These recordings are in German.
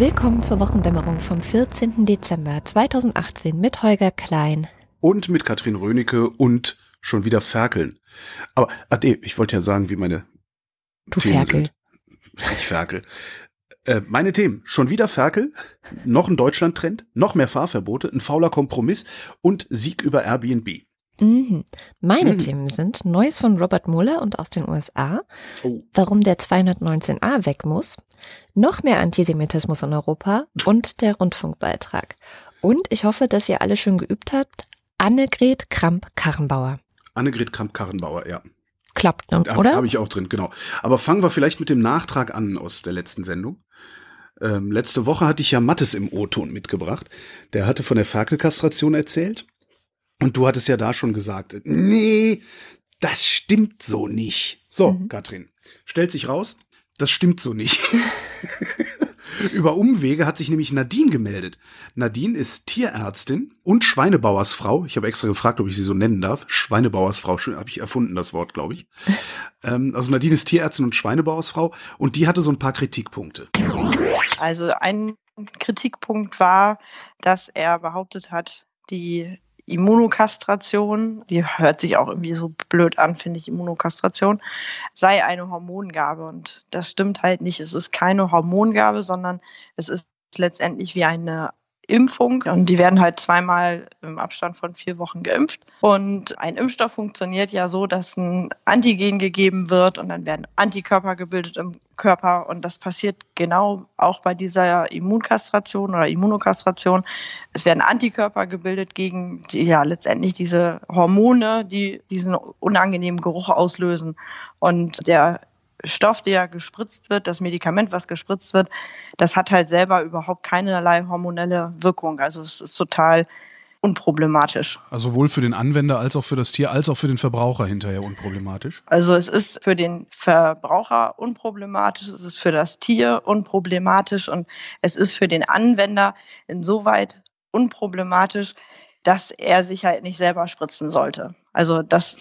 Willkommen zur Wochendämmerung vom 14. Dezember 2018 mit Holger Klein. Und mit Katrin Rönecke und schon wieder Ferkeln. Aber, ah, nee, ich wollte ja sagen, wie meine du Themen Ferkel. sind. Ich Ferkel. Äh, meine Themen. Schon wieder Ferkel, noch ein Deutschland-Trend, noch mehr Fahrverbote, ein fauler Kompromiss und Sieg über Airbnb. Mhm. Meine mhm. Themen sind Neues von Robert Mueller und aus den USA, oh. warum der 219a weg muss, noch mehr Antisemitismus in Europa und der Rundfunkbeitrag. Und ich hoffe, dass ihr alle schon geübt habt. Annegret Kramp-Karrenbauer. Annegret Kramp-Karrenbauer, ja. Klappt, ne? oder? Habe ich auch drin, genau. Aber fangen wir vielleicht mit dem Nachtrag an aus der letzten Sendung. Ähm, letzte Woche hatte ich ja Mattes im O-Ton mitgebracht. Der hatte von der Ferkelkastration erzählt und du hattest ja da schon gesagt, nee, das stimmt so nicht. So, mhm. Katrin, stellt sich raus, das stimmt so nicht. Über Umwege hat sich nämlich Nadine gemeldet. Nadine ist Tierärztin und Schweinebauersfrau. Ich habe extra gefragt, ob ich sie so nennen darf. Schweinebauersfrau, habe ich erfunden, das Wort, glaube ich. ähm, also Nadine ist Tierärztin und Schweinebauersfrau und die hatte so ein paar Kritikpunkte. Also ein Kritikpunkt war, dass er behauptet hat, die Immunokastration, die hört sich auch irgendwie so blöd an, finde ich, Immunokastration, sei eine Hormongabe. Und das stimmt halt nicht. Es ist keine Hormongabe, sondern es ist letztendlich wie eine Impfung und die werden halt zweimal im Abstand von vier Wochen geimpft. Und ein Impfstoff funktioniert ja so, dass ein Antigen gegeben wird und dann werden Antikörper gebildet im Körper und das passiert genau auch bei dieser Immunkastration oder Immunokastration. Es werden Antikörper gebildet gegen die, ja letztendlich diese Hormone, die diesen unangenehmen Geruch auslösen. Und der Stoff, der gespritzt wird, das Medikament, was gespritzt wird, das hat halt selber überhaupt keinerlei hormonelle Wirkung. Also es ist total unproblematisch. Also sowohl für den Anwender als auch für das Tier, als auch für den Verbraucher hinterher unproblematisch? Also es ist für den Verbraucher unproblematisch, es ist für das Tier unproblematisch und es ist für den Anwender insoweit unproblematisch, dass er sich halt nicht selber spritzen sollte. Also das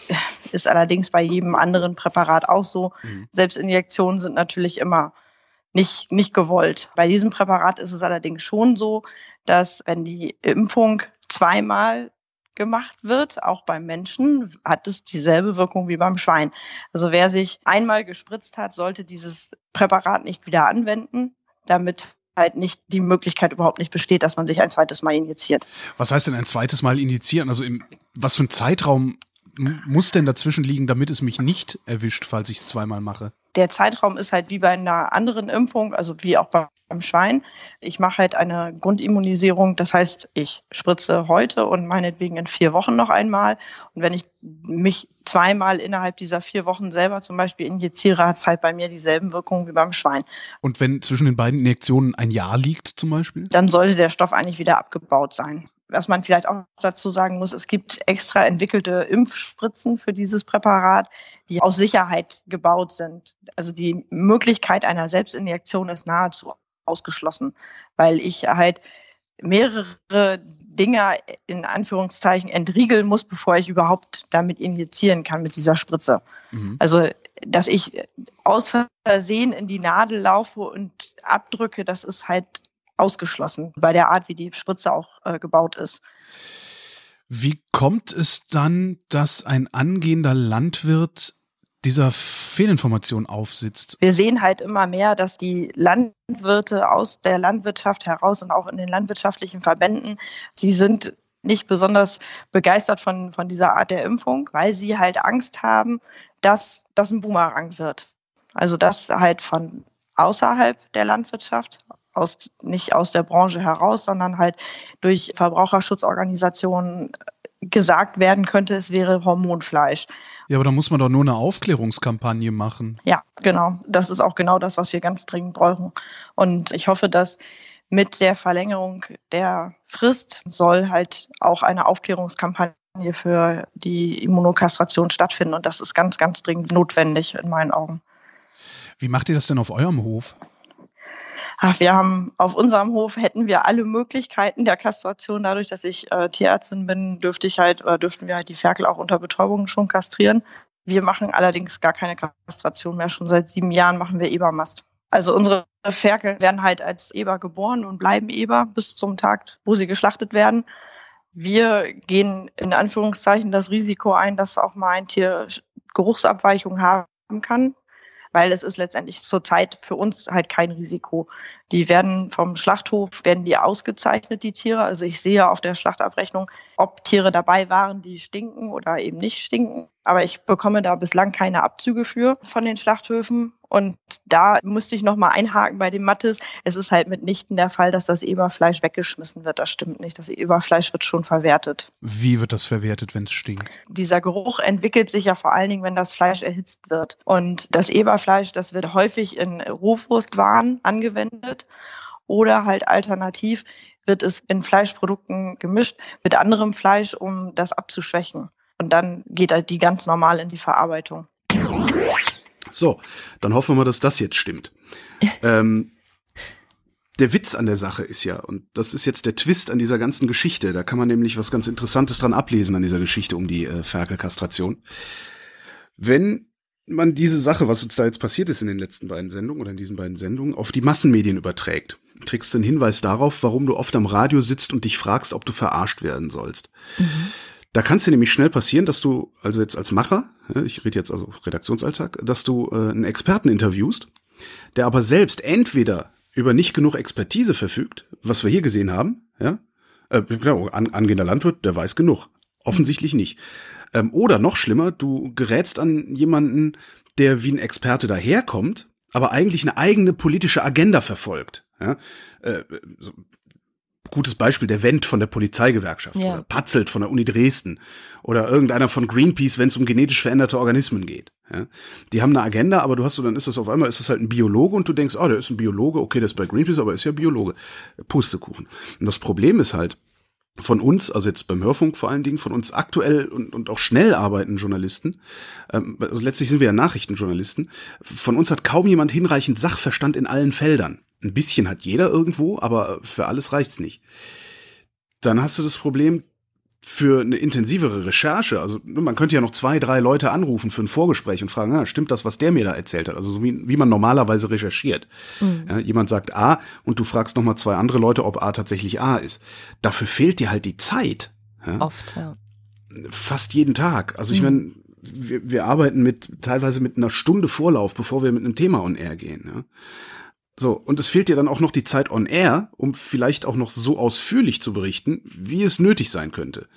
ist allerdings bei jedem anderen Präparat auch so. Mhm. Selbstinjektionen sind natürlich immer nicht, nicht gewollt. Bei diesem Präparat ist es allerdings schon so, dass wenn die Impfung zweimal gemacht wird, auch beim Menschen, hat es dieselbe Wirkung wie beim Schwein. Also wer sich einmal gespritzt hat, sollte dieses Präparat nicht wieder anwenden, damit halt nicht die Möglichkeit überhaupt nicht besteht, dass man sich ein zweites Mal injiziert. Was heißt denn ein zweites Mal injizieren? Also im, was für ein Zeitraum muss denn dazwischen liegen, damit es mich nicht erwischt, falls ich es zweimal mache? Der Zeitraum ist halt wie bei einer anderen Impfung, also wie auch beim Schwein. Ich mache halt eine Grundimmunisierung, das heißt, ich spritze heute und meinetwegen in vier Wochen noch einmal. Und wenn ich mich zweimal innerhalb dieser vier Wochen selber zum Beispiel injiziere, hat es halt bei mir dieselben Wirkungen wie beim Schwein. Und wenn zwischen den beiden Injektionen ein Jahr liegt zum Beispiel? Dann sollte der Stoff eigentlich wieder abgebaut sein was man vielleicht auch dazu sagen muss, es gibt extra entwickelte Impfspritzen für dieses Präparat, die aus Sicherheit gebaut sind. Also die Möglichkeit einer Selbstinjektion ist nahezu ausgeschlossen, weil ich halt mehrere Dinge in Anführungszeichen entriegeln muss, bevor ich überhaupt damit injizieren kann mit dieser Spritze. Mhm. Also, dass ich aus Versehen in die Nadel laufe und abdrücke, das ist halt ausgeschlossen bei der Art, wie die Spritze auch äh, gebaut ist. Wie kommt es dann, dass ein angehender Landwirt dieser Fehlinformation aufsitzt? Wir sehen halt immer mehr, dass die Landwirte aus der Landwirtschaft heraus und auch in den landwirtschaftlichen Verbänden, die sind nicht besonders begeistert von, von dieser Art der Impfung, weil sie halt Angst haben, dass das ein Boomerang wird. Also dass halt von außerhalb der Landwirtschaft, aus, nicht aus der Branche heraus, sondern halt durch Verbraucherschutzorganisationen gesagt werden könnte, es wäre Hormonfleisch. Ja, aber da muss man doch nur eine Aufklärungskampagne machen. Ja, genau. Das ist auch genau das, was wir ganz dringend brauchen. Und ich hoffe, dass mit der Verlängerung der Frist soll halt auch eine Aufklärungskampagne für die Immunokastration stattfinden. Und das ist ganz, ganz dringend notwendig in meinen Augen. Wie macht ihr das denn auf eurem Hof? Ach, wir haben auf unserem Hof hätten wir alle Möglichkeiten der Kastration. Dadurch, dass ich äh, Tierärztin bin, dürfte ich halt oder dürften wir halt die Ferkel auch unter Betäubung schon kastrieren. Wir machen allerdings gar keine Kastration mehr. Schon seit sieben Jahren machen wir Ebermast. Also unsere Ferkel werden halt als Eber geboren und bleiben Eber bis zum Tag, wo sie geschlachtet werden. Wir gehen in Anführungszeichen das Risiko ein, dass auch mal ein Tier Geruchsabweichung haben kann weil es ist letztendlich zurzeit für uns halt kein Risiko. Die werden vom Schlachthof, werden die ausgezeichnet, die Tiere. Also ich sehe auf der Schlachtabrechnung, ob Tiere dabei waren, die stinken oder eben nicht stinken. Aber ich bekomme da bislang keine Abzüge für von den Schlachthöfen. Und da musste ich nochmal einhaken bei dem Mattes. Es ist halt mitnichten der Fall, dass das Eberfleisch weggeschmissen wird. Das stimmt nicht. Das Eberfleisch wird schon verwertet. Wie wird das verwertet, wenn es stinkt? Dieser Geruch entwickelt sich ja vor allen Dingen, wenn das Fleisch erhitzt wird. Und das Eberfleisch, das wird häufig in Rohwurstwaren angewendet oder halt alternativ wird es in Fleischprodukten gemischt mit anderem Fleisch, um das abzuschwächen. Und dann geht halt die ganz normal in die Verarbeitung. So, dann hoffen wir mal, dass das jetzt stimmt. ähm, der Witz an der Sache ist ja, und das ist jetzt der Twist an dieser ganzen Geschichte, da kann man nämlich was ganz Interessantes dran ablesen an dieser Geschichte um die äh, Ferkelkastration. Wenn man diese Sache, was uns da jetzt passiert ist in den letzten beiden Sendungen oder in diesen beiden Sendungen, auf die Massenmedien überträgt, kriegst du einen Hinweis darauf, warum du oft am Radio sitzt und dich fragst, ob du verarscht werden sollst. Mhm. Da kann es dir nämlich schnell passieren, dass du, also jetzt als Macher, ich rede jetzt also Redaktionsalltag, dass du äh, einen Experten interviewst, der aber selbst entweder über nicht genug Expertise verfügt, was wir hier gesehen haben, ja, äh, genau, an, angehender Landwirt, der weiß genug. Offensichtlich nicht. Ähm, oder noch schlimmer, du gerätst an jemanden, der wie ein Experte daherkommt, aber eigentlich eine eigene politische Agenda verfolgt. Ja? Äh, so, gutes Beispiel, der Wendt von der Polizeigewerkschaft ja. oder Patzelt von der Uni Dresden oder irgendeiner von Greenpeace, wenn es um genetisch veränderte Organismen geht. Ja? Die haben eine Agenda, aber du hast so, dann ist das auf einmal, ist das halt ein Biologe und du denkst, oh, der ist ein Biologe, okay, der ist bei Greenpeace, aber ist ja Biologe. Pustekuchen. Und das Problem ist halt, von uns, also jetzt beim Hörfunk vor allen Dingen, von uns aktuell und, und auch schnell arbeitenden Journalisten, ähm, also letztlich sind wir ja Nachrichtenjournalisten, von uns hat kaum jemand hinreichend Sachverstand in allen Feldern. Ein bisschen hat jeder irgendwo, aber für alles reicht's nicht. Dann hast du das Problem für eine intensivere Recherche. Also man könnte ja noch zwei, drei Leute anrufen für ein Vorgespräch und fragen, ah, stimmt das, was der mir da erzählt hat? Also so wie, wie man normalerweise recherchiert. Mhm. Ja, jemand sagt A und du fragst noch mal zwei andere Leute, ob A tatsächlich A ist. Dafür fehlt dir halt die Zeit. Ja? Oft, ja. Fast jeden Tag. Also ich mhm. meine, wir, wir arbeiten mit teilweise mit einer Stunde Vorlauf, bevor wir mit einem Thema on air gehen. Ja? So, und es fehlt dir dann auch noch die Zeit on air, um vielleicht auch noch so ausführlich zu berichten, wie es nötig sein könnte.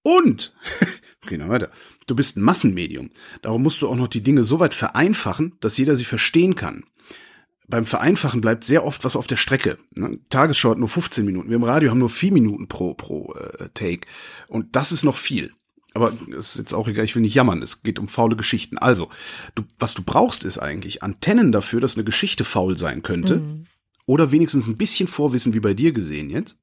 Und, gehen wir weiter, du bist ein Massenmedium. Darum musst du auch noch die Dinge so weit vereinfachen, dass jeder sie verstehen kann. Beim Vereinfachen bleibt sehr oft was auf der Strecke. Ne? Tagesschau hat nur 15 Minuten. Wir im Radio haben nur 4 Minuten pro, pro äh, Take. Und das ist noch viel. Aber es ist jetzt auch egal, ich will nicht jammern, es geht um faule Geschichten. Also, du, was du brauchst, ist eigentlich Antennen dafür, dass eine Geschichte faul sein könnte. Mhm. Oder wenigstens ein bisschen Vorwissen, wie bei dir gesehen jetzt.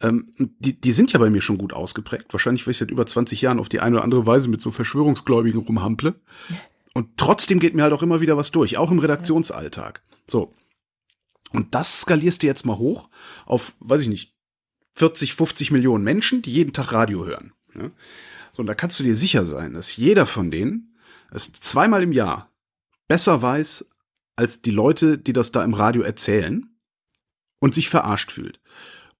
Ähm, die, die sind ja bei mir schon gut ausgeprägt. Wahrscheinlich, weil ich seit über 20 Jahren auf die eine oder andere Weise mit so Verschwörungsgläubigen rumhample. Und trotzdem geht mir halt auch immer wieder was durch, auch im Redaktionsalltag. So. Und das skalierst du jetzt mal hoch auf, weiß ich nicht, 40, 50 Millionen Menschen, die jeden Tag Radio hören. Ja? So, und da kannst du dir sicher sein, dass jeder von denen es zweimal im Jahr besser weiß als die Leute, die das da im Radio erzählen und sich verarscht fühlt.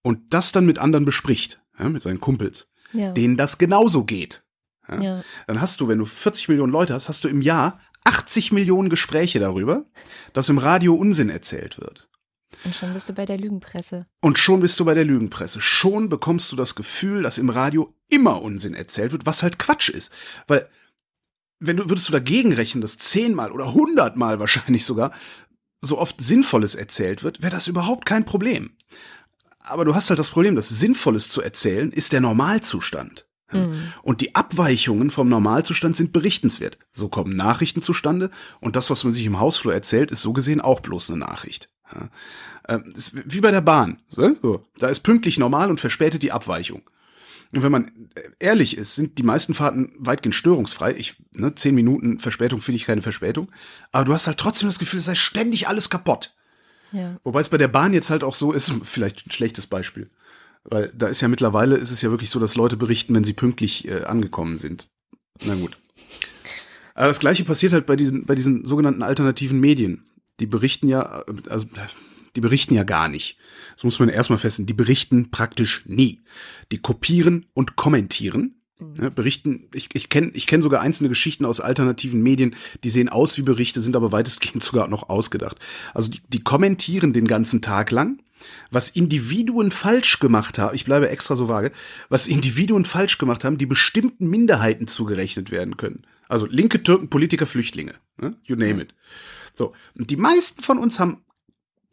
Und das dann mit anderen bespricht, ja, mit seinen Kumpels, ja. denen das genauso geht. Ja? Dann hast du, wenn du 40 Millionen Leute hast, hast du im Jahr 80 Millionen Gespräche darüber, dass im Radio Unsinn erzählt wird. Und schon bist du bei der Lügenpresse. Und schon bist du bei der Lügenpresse. Schon bekommst du das Gefühl, dass im Radio immer Unsinn erzählt wird, was halt Quatsch ist. Weil, wenn du, würdest du dagegen rechnen, dass zehnmal oder hundertmal wahrscheinlich sogar so oft Sinnvolles erzählt wird, wäre das überhaupt kein Problem. Aber du hast halt das Problem, dass Sinnvolles zu erzählen ist der Normalzustand. Mhm. Und die Abweichungen vom Normalzustand sind berichtenswert. So kommen Nachrichten zustande und das, was man sich im Hausflur erzählt, ist so gesehen auch bloß eine Nachricht. Ähm, wie bei der Bahn. So. Da ist pünktlich normal und verspätet die Abweichung. Und wenn man ehrlich ist, sind die meisten Fahrten weitgehend störungsfrei. Ich, ne, zehn Minuten Verspätung finde ich keine Verspätung. Aber du hast halt trotzdem das Gefühl, es sei ständig alles kaputt. Ja. Wobei es bei der Bahn jetzt halt auch so ist, vielleicht ein schlechtes Beispiel. Weil da ist ja mittlerweile, ist es ja wirklich so, dass Leute berichten, wenn sie pünktlich äh, angekommen sind. Na gut. Aber das gleiche passiert halt bei diesen, bei diesen sogenannten alternativen Medien die berichten ja, also die berichten ja gar nicht. Das muss man erstmal feststellen. Die berichten praktisch nie. Die kopieren und kommentieren. Mhm. Ja, berichten, ich, ich kenne ich kenn sogar einzelne Geschichten aus alternativen Medien, die sehen aus wie Berichte, sind aber weitestgehend sogar noch ausgedacht. Also die, die kommentieren den ganzen Tag lang, was Individuen falsch gemacht haben, ich bleibe extra so vage, was Individuen falsch gemacht haben, die bestimmten Minderheiten zugerechnet werden können. Also linke Türken, Politiker, Flüchtlinge, ne? you name it. So, und die meisten von uns haben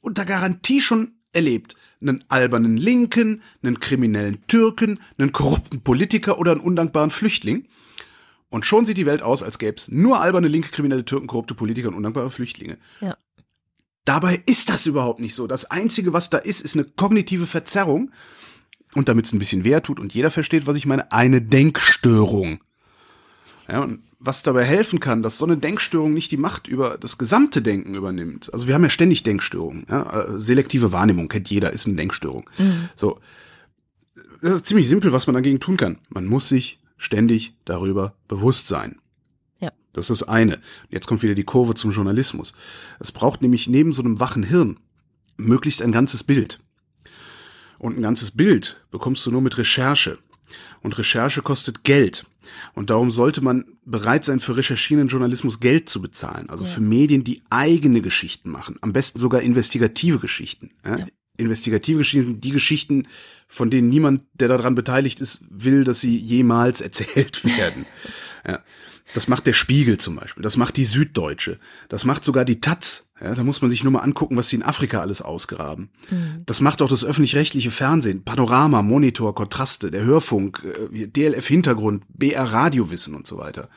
unter Garantie schon erlebt. Einen albernen Linken, einen kriminellen Türken, einen korrupten Politiker oder einen undankbaren Flüchtling. Und schon sieht die Welt aus, als gäbe es nur alberne linke, kriminelle Türken, korrupte Politiker und undankbare Flüchtlinge. Ja. Dabei ist das überhaupt nicht so. Das Einzige, was da ist, ist eine kognitive Verzerrung. Und damit es ein bisschen weh tut und jeder versteht, was ich meine, eine Denkstörung. Ja, und was dabei helfen kann, dass so eine Denkstörung nicht die Macht über das gesamte Denken übernimmt. Also wir haben ja ständig Denkstörungen. Ja? Äh, selektive Wahrnehmung kennt jeder, ist eine Denkstörung. Mhm. So, das ist ziemlich simpel, was man dagegen tun kann. Man muss sich ständig darüber bewusst sein. Ja. Das ist das eine. Jetzt kommt wieder die Kurve zum Journalismus. Es braucht nämlich neben so einem wachen Hirn möglichst ein ganzes Bild. Und ein ganzes Bild bekommst du nur mit Recherche. Und Recherche kostet Geld. Und darum sollte man bereit sein, für recherchierenden Journalismus Geld zu bezahlen. Also ja. für Medien, die eigene Geschichten machen. Am besten sogar investigative Geschichten. Ja? Ja. Investigative Geschichten sind die Geschichten, von denen niemand, der daran beteiligt ist, will, dass sie jemals erzählt werden. ja. Das macht der Spiegel zum Beispiel. Das macht die Süddeutsche. Das macht sogar die Taz. Ja, da muss man sich nur mal angucken, was sie in Afrika alles ausgraben. Mhm. Das macht auch das öffentlich-rechtliche Fernsehen. Panorama, Monitor, Kontraste, der Hörfunk, äh, DLF Hintergrund, BR Radiowissen und so weiter.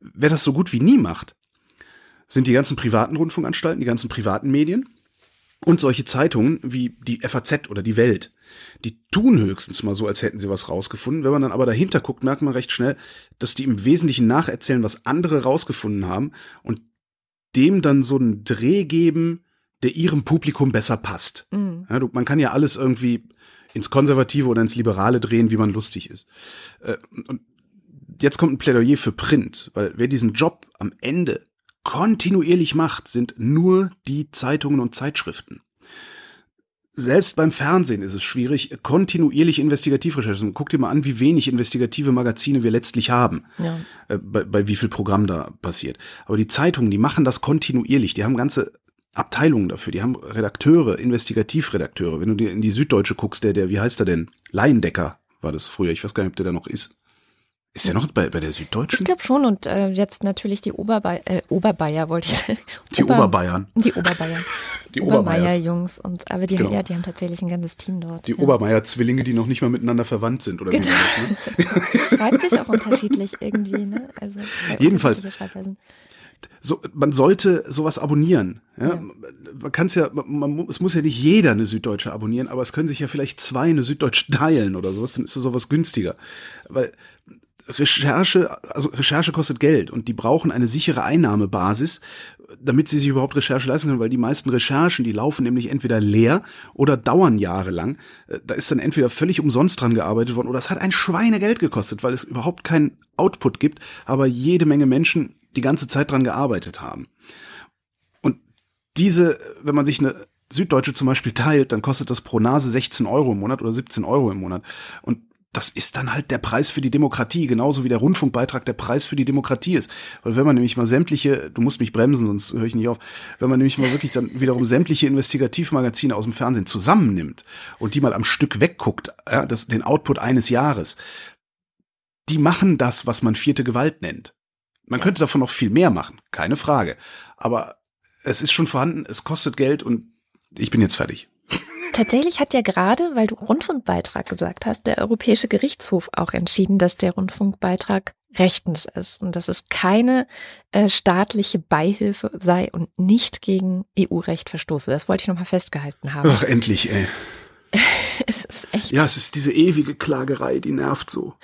Wer das so gut wie nie macht, sind die ganzen privaten Rundfunkanstalten, die ganzen privaten Medien und solche Zeitungen wie die FAZ oder die Welt. Die tun höchstens mal so, als hätten sie was rausgefunden. Wenn man dann aber dahinter guckt, merkt man recht schnell, dass die im Wesentlichen nacherzählen, was andere rausgefunden haben und dem dann so einen Dreh geben, der ihrem Publikum besser passt. Mhm. Ja, man kann ja alles irgendwie ins Konservative oder ins Liberale drehen, wie man lustig ist. Äh, und jetzt kommt ein Plädoyer für Print, weil wer diesen Job am Ende kontinuierlich macht, sind nur die Zeitungen und Zeitschriften selbst beim Fernsehen ist es schwierig, kontinuierlich Investigativrecherchen. Guck dir mal an, wie wenig investigative Magazine wir letztlich haben. Ja. Äh, bei, bei wie viel Programm da passiert. Aber die Zeitungen, die machen das kontinuierlich. Die haben ganze Abteilungen dafür. Die haben Redakteure, Investigativredakteure. Wenn du dir in die Süddeutsche guckst, der, der, wie heißt er denn? Laiendecker war das früher. Ich weiß gar nicht, ob der da noch ist. Ist der noch bei, bei der Süddeutschen? Ich glaube schon und äh, jetzt natürlich die Oberbayer, äh, Oberbayer wollte ich sagen. Die Ober Oberbayern. Die Oberbayern. Die Obermeier-Jungs und aber die, genau. ja, die haben tatsächlich ein ganzes Team dort. Die ja. Obermeier-Zwillinge, die noch nicht mal miteinander verwandt sind oder genau. wie das, ne? Schreibt sich auch unterschiedlich irgendwie, ne? Also jedenfalls. So, man sollte sowas abonnieren. Ja? ja. Man kann es ja, man, es muss ja nicht jeder eine Süddeutsche abonnieren, aber es können sich ja vielleicht zwei eine Süddeutsche teilen oder sowas, dann ist es sowas günstiger. Weil Recherche, also Recherche kostet Geld und die brauchen eine sichere Einnahmebasis, damit sie sich überhaupt Recherche leisten können, weil die meisten Recherchen, die laufen nämlich entweder leer oder dauern jahrelang. Da ist dann entweder völlig umsonst dran gearbeitet worden oder es hat ein Schweinegeld gekostet, weil es überhaupt keinen Output gibt, aber jede Menge Menschen die ganze Zeit dran gearbeitet haben. Und diese, wenn man sich eine Süddeutsche zum Beispiel teilt, dann kostet das pro Nase 16 Euro im Monat oder 17 Euro im Monat. Und das ist dann halt der Preis für die Demokratie, genauso wie der Rundfunkbeitrag der Preis für die Demokratie ist. Weil wenn man nämlich mal sämtliche, du musst mich bremsen, sonst höre ich nicht auf, wenn man nämlich mal wirklich dann wiederum sämtliche Investigativmagazine aus dem Fernsehen zusammennimmt und die mal am Stück wegguckt, ja, das, den Output eines Jahres, die machen das, was man vierte Gewalt nennt. Man könnte davon noch viel mehr machen, keine Frage. Aber es ist schon vorhanden, es kostet Geld und ich bin jetzt fertig. Tatsächlich hat ja gerade, weil du Rundfunkbeitrag gesagt hast, der Europäische Gerichtshof auch entschieden, dass der Rundfunkbeitrag rechtens ist und dass es keine äh, staatliche Beihilfe sei und nicht gegen EU-Recht verstoße. Das wollte ich nochmal festgehalten haben. Ach, endlich, ey. es ist echt. Ja, es ist diese ewige Klagerei, die nervt so.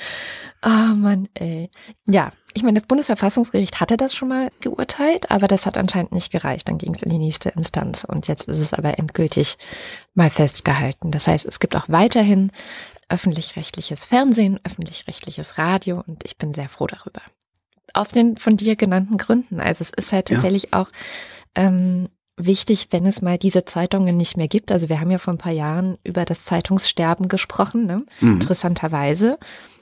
Oh Mann, ey. Ja, ich meine, das Bundesverfassungsgericht hatte das schon mal geurteilt, aber das hat anscheinend nicht gereicht. Dann ging es in die nächste Instanz und jetzt ist es aber endgültig mal festgehalten. Das heißt, es gibt auch weiterhin öffentlich-rechtliches Fernsehen, öffentlich-rechtliches Radio und ich bin sehr froh darüber. Aus den von dir genannten Gründen. Also es ist halt tatsächlich ja. auch ähm, wichtig, wenn es mal diese Zeitungen nicht mehr gibt. Also wir haben ja vor ein paar Jahren über das Zeitungssterben gesprochen. Ne? Mhm. Interessanterweise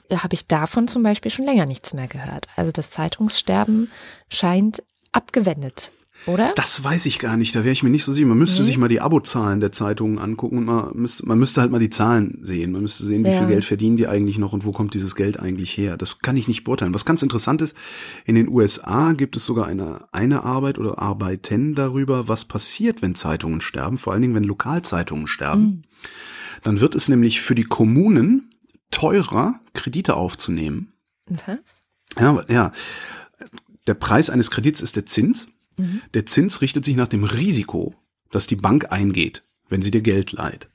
äh, habe ich davon zum Beispiel schon länger nichts mehr gehört. Also das Zeitungssterben scheint abgewendet oder? Das weiß ich gar nicht, da wäre ich mir nicht so sicher. Man müsste mhm. sich mal die Abozahlen der Zeitungen angucken und man müsste, man müsste halt mal die Zahlen sehen. Man müsste sehen, wie ja. viel Geld verdienen die eigentlich noch und wo kommt dieses Geld eigentlich her. Das kann ich nicht beurteilen. Was ganz interessant ist, in den USA gibt es sogar eine, eine Arbeit oder Arbeiten darüber, was passiert, wenn Zeitungen sterben, vor allen Dingen, wenn Lokalzeitungen sterben. Mhm. Dann wird es nämlich für die Kommunen teurer, Kredite aufzunehmen. Was? Ja, ja. Der Preis eines Kredits ist der Zins. Mhm. Der Zins richtet sich nach dem Risiko, das die Bank eingeht, wenn sie dir Geld leiht.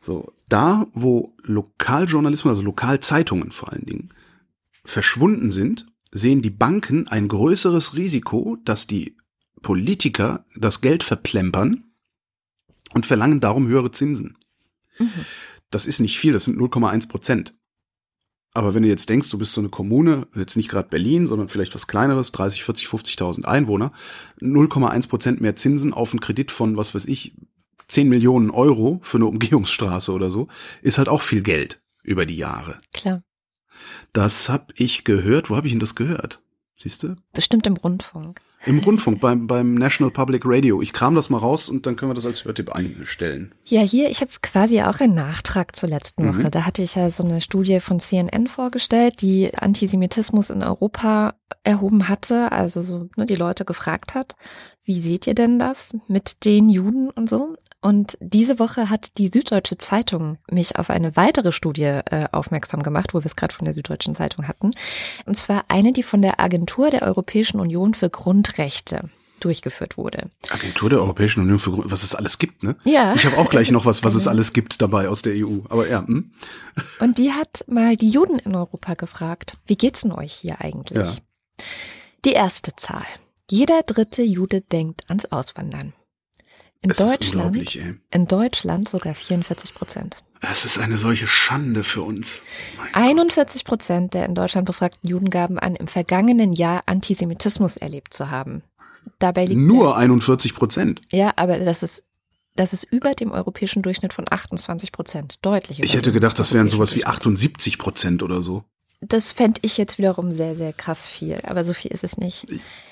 So, da, wo Lokaljournalismus, also Lokalzeitungen vor allen Dingen, verschwunden sind, sehen die Banken ein größeres Risiko, dass die Politiker das Geld verplempern und verlangen darum höhere Zinsen. Mhm. Das ist nicht viel, das sind 0,1 Prozent. Aber wenn du jetzt denkst, du bist so eine Kommune, jetzt nicht gerade Berlin, sondern vielleicht was kleineres, 30, 40, 50.000 Einwohner, 0,1 Prozent mehr Zinsen auf einen Kredit von, was weiß ich, 10 Millionen Euro für eine Umgehungsstraße oder so, ist halt auch viel Geld über die Jahre. Klar. Das hab ich gehört. Wo habe ich denn das gehört? Siehst du? Bestimmt im Rundfunk. Im Rundfunk, beim, beim National Public Radio. Ich kram das mal raus und dann können wir das als Hörtipp einstellen. Ja, hier, ich habe quasi auch einen Nachtrag zur letzten Woche. Mhm. Da hatte ich ja so eine Studie von CNN vorgestellt, die Antisemitismus in Europa erhoben hatte, also so ne, die Leute gefragt hat, wie seht ihr denn das mit den Juden und so? Und diese Woche hat die Süddeutsche Zeitung mich auf eine weitere Studie äh, aufmerksam gemacht, wo wir es gerade von der Süddeutschen Zeitung hatten. Und zwar eine, die von der Agentur der Europäischen Union für Grundrechte durchgeführt wurde. Agentur der Europäischen Union für Grundrechte, was es alles gibt, ne? Ja. Ich habe auch gleich noch was, was es alles gibt dabei aus der EU. Aber ja. Hm? Und die hat mal die Juden in Europa gefragt, wie geht's denn euch hier eigentlich? Ja. Die erste Zahl. Jeder dritte Jude denkt ans Auswandern. In es Deutschland, in Deutschland sogar 44 Prozent. Es ist eine solche Schande für uns. Mein 41 Prozent der in Deutschland befragten Juden gaben an, im vergangenen Jahr Antisemitismus erlebt zu haben. Dabei liegt nur der, 41 Prozent. Ja, aber das ist das ist über dem europäischen Durchschnitt von 28 Prozent. Deutlich. Ich hätte gedacht, das wären sowas wie 78 Prozent oder so. Das fände ich jetzt wiederum sehr, sehr krass viel. Aber so viel ist es nicht.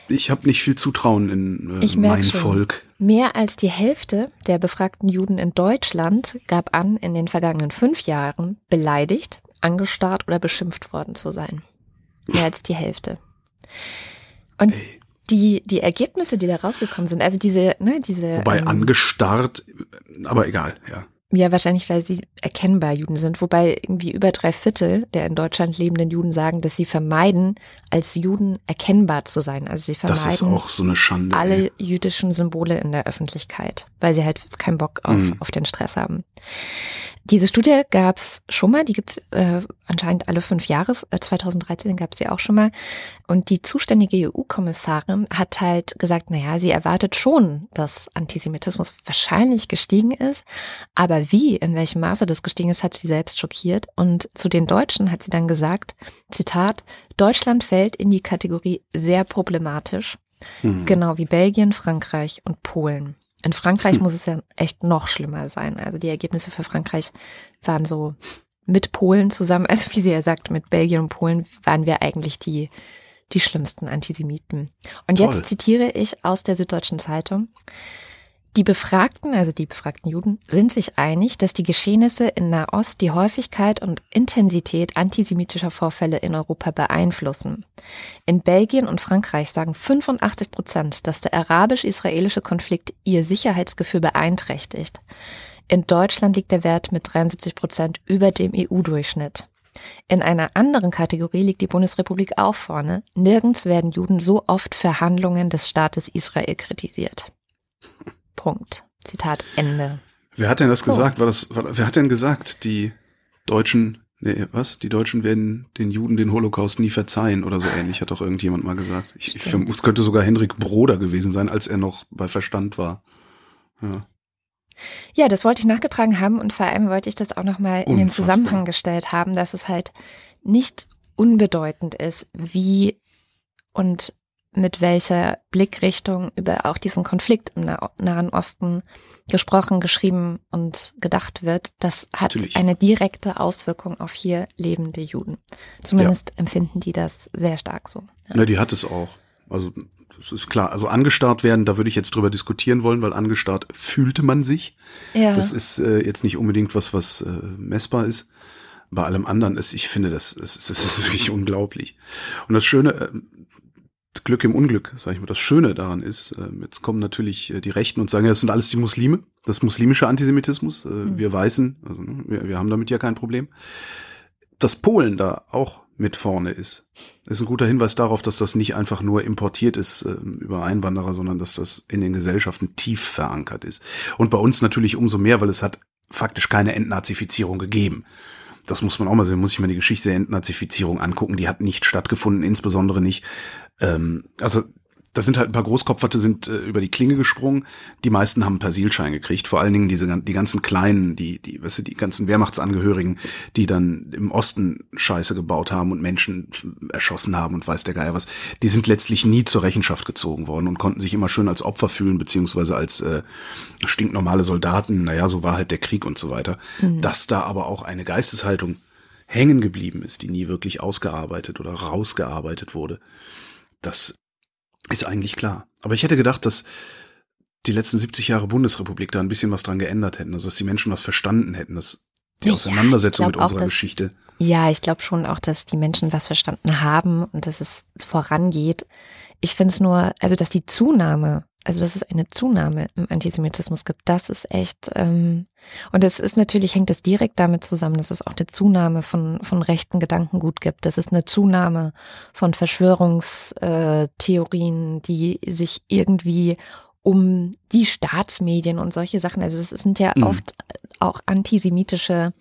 Ich, habe nicht viel Zutrauen in äh, mein schon, Volk. Mehr als die Hälfte der befragten Juden in Deutschland gab an, in den vergangenen fünf Jahren beleidigt, angestarrt oder beschimpft worden zu sein. Mehr als die Hälfte. Und Ey. die, die Ergebnisse, die da rausgekommen sind, also diese, ne, diese. Wobei ähm, angestarrt, aber egal, ja. Ja, wahrscheinlich, weil sie erkennbar Juden sind. Wobei irgendwie über drei Viertel der in Deutschland lebenden Juden sagen, dass sie vermeiden, als Juden erkennbar zu sein. Also sie vermeiden so Schande, alle ey. jüdischen Symbole in der Öffentlichkeit, weil sie halt keinen Bock auf, mhm. auf den Stress haben. Diese Studie gab es schon mal, die gibt es äh, anscheinend alle fünf Jahre. 2013 gab es sie auch schon mal. Und die zuständige EU-Kommissarin hat halt gesagt, naja, sie erwartet schon, dass Antisemitismus wahrscheinlich gestiegen ist. Aber wie, in welchem Maße das gestiegen ist, hat sie selbst schockiert. Und zu den Deutschen hat sie dann gesagt, Zitat, Deutschland fällt in die Kategorie sehr problematisch. Mhm. Genau wie Belgien, Frankreich und Polen. In Frankreich hm. muss es ja echt noch schlimmer sein. Also die Ergebnisse für Frankreich waren so mit Polen zusammen, also wie sie ja sagt, mit Belgien und Polen waren wir eigentlich die, die schlimmsten Antisemiten. Und Toll. jetzt zitiere ich aus der Süddeutschen Zeitung. Die Befragten, also die befragten Juden, sind sich einig, dass die Geschehnisse in Nahost die Häufigkeit und Intensität antisemitischer Vorfälle in Europa beeinflussen. In Belgien und Frankreich sagen 85 Prozent, dass der arabisch-israelische Konflikt ihr Sicherheitsgefühl beeinträchtigt. In Deutschland liegt der Wert mit 73 Prozent über dem EU-Durchschnitt. In einer anderen Kategorie liegt die Bundesrepublik auch vorne. Nirgends werden Juden so oft für Handlungen des Staates Israel kritisiert. Punkt. Zitat Ende. Wer hat denn das so. gesagt? War das, war, wer hat denn gesagt, die Deutschen, nee, was? Die Deutschen werden den Juden den Holocaust nie verzeihen oder so ähnlich, hat doch irgendjemand mal gesagt. Ich, ich es könnte sogar Henrik Broder gewesen sein, als er noch bei Verstand war. Ja. Ja, das wollte ich nachgetragen haben und vor allem wollte ich das auch nochmal in den Zusammenhang gestellt haben, dass es halt nicht unbedeutend ist, wie und mit welcher Blickrichtung über auch diesen Konflikt im Nahen Osten gesprochen, geschrieben und gedacht wird, das hat Natürlich. eine direkte Auswirkung auf hier lebende Juden. Zumindest ja. empfinden die das sehr stark so. Ja. Na, die hat es auch. Also das ist klar. Also angestarrt werden, da würde ich jetzt drüber diskutieren wollen, weil angestarrt fühlte man sich. Ja. Das ist äh, jetzt nicht unbedingt was, was äh, messbar ist. Bei allem anderen ist, ich finde, das, das, das ist wirklich unglaublich. Und das Schöne, Glück im Unglück, sag ich mal. Das Schöne daran ist, äh, jetzt kommen natürlich äh, die Rechten und sagen, ja, das sind alles die Muslime, das muslimische Antisemitismus. Äh, mhm. Wir Weißen, also, ne, wir, wir haben damit ja kein Problem. Dass Polen da auch mit vorne ist, ist ein guter Hinweis darauf, dass das nicht einfach nur importiert ist äh, über Einwanderer, sondern dass das in den Gesellschaften tief verankert ist. Und bei uns natürlich umso mehr, weil es hat faktisch keine Entnazifizierung gegeben das muss man auch mal sehen, muss ich mir die Geschichte der Entnazifizierung angucken, die hat nicht stattgefunden, insbesondere nicht. Ähm, also das sind halt ein paar Großkopferte sind äh, über die Klinge gesprungen. Die meisten haben einen Persilschein gekriegt. Vor allen Dingen diese die ganzen kleinen, die die weißt du, die ganzen Wehrmachtsangehörigen, die dann im Osten Scheiße gebaut haben und Menschen erschossen haben und weiß der Geier was. Die sind letztlich nie zur Rechenschaft gezogen worden und konnten sich immer schön als Opfer fühlen beziehungsweise als äh, stinknormale Soldaten. Naja, so war halt der Krieg und so weiter. Mhm. Dass da aber auch eine Geisteshaltung hängen geblieben ist, die nie wirklich ausgearbeitet oder rausgearbeitet wurde. Das ist eigentlich klar. Aber ich hätte gedacht, dass die letzten 70 Jahre Bundesrepublik da ein bisschen was dran geändert hätten, also dass die Menschen was verstanden hätten, dass die Auseinandersetzung ja, mit unserer dass, Geschichte. Ja, ich glaube schon auch, dass die Menschen was verstanden haben und dass es vorangeht. Ich finde es nur, also dass die Zunahme also dass es eine Zunahme im Antisemitismus gibt, das ist echt, ähm, und es ist natürlich, hängt es direkt damit zusammen, dass es auch eine Zunahme von, von rechten Gedankengut gibt. Das ist eine Zunahme von Verschwörungstheorien, die sich irgendwie um die Staatsmedien und solche Sachen, also das sind ja mhm. oft auch antisemitische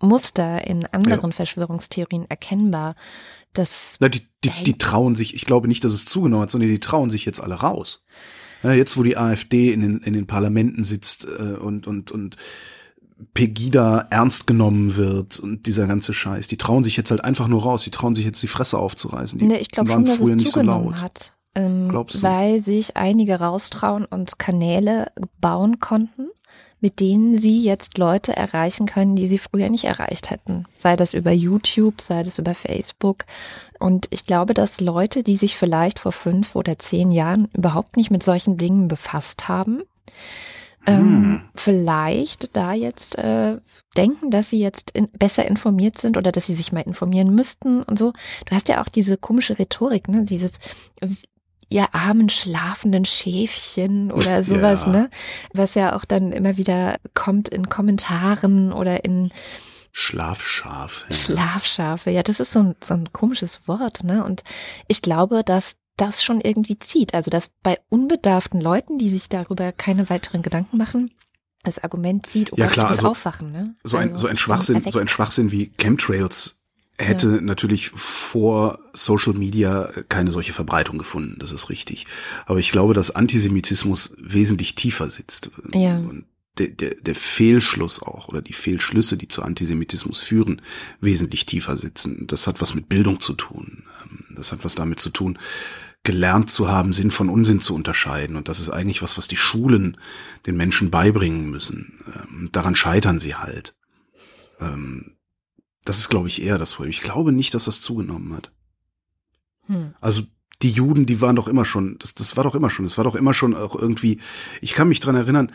Muster in anderen ja. Verschwörungstheorien erkennbar. Das Na, die, die, die trauen sich, ich glaube nicht, dass es zugenommen hat, sondern die trauen sich jetzt alle raus. Ja, jetzt, wo die AfD in den, in den Parlamenten sitzt äh, und, und, und Pegida ernst genommen wird und dieser ganze Scheiß, die trauen sich jetzt halt einfach nur raus, die trauen sich jetzt die Fresse aufzureißen. Die nee, ich glaube schon, dass es nicht so hat. Ähm, weil sich einige raustrauen und Kanäle bauen konnten, mit denen sie jetzt Leute erreichen können, die sie früher nicht erreicht hätten. Sei das über YouTube, sei das über Facebook. Und ich glaube, dass Leute, die sich vielleicht vor fünf oder zehn Jahren überhaupt nicht mit solchen Dingen befasst haben, ähm, hm. vielleicht da jetzt äh, denken, dass sie jetzt in, besser informiert sind oder dass sie sich mal informieren müssten und so. Du hast ja auch diese komische Rhetorik, ne? Dieses ihr armen schlafenden Schäfchen oder sowas, ja. ne? Was ja auch dann immer wieder kommt in Kommentaren oder in Schlafschaf. Ja. Schlafschafe, ja, das ist so ein, so ein komisches Wort, ne? Und ich glaube, dass das schon irgendwie zieht. Also, dass bei unbedarften Leuten, die sich darüber keine weiteren Gedanken machen, das Argument zieht, oh ja, klar, also, aufwachen, ne? So ein, also, so ein Schwachsinn, so ein Schwachsinn wie Chemtrails hätte ja. natürlich vor Social Media keine solche Verbreitung gefunden, das ist richtig. Aber ich glaube, dass Antisemitismus wesentlich tiefer sitzt. Ja. Und der, der, der Fehlschluss auch oder die Fehlschlüsse, die zu Antisemitismus führen, wesentlich tiefer sitzen. Das hat was mit Bildung zu tun. Ähm, das hat was damit zu tun, gelernt zu haben, Sinn von Unsinn zu unterscheiden. Und das ist eigentlich was, was die Schulen den Menschen beibringen müssen. Ähm, daran scheitern sie halt. Ähm, das ist, glaube ich, eher das Problem. Ich glaube nicht, dass das zugenommen hat. Hm. Also die Juden, die waren doch immer schon, das, das war doch immer schon, das war doch immer schon auch irgendwie, ich kann mich dran erinnern,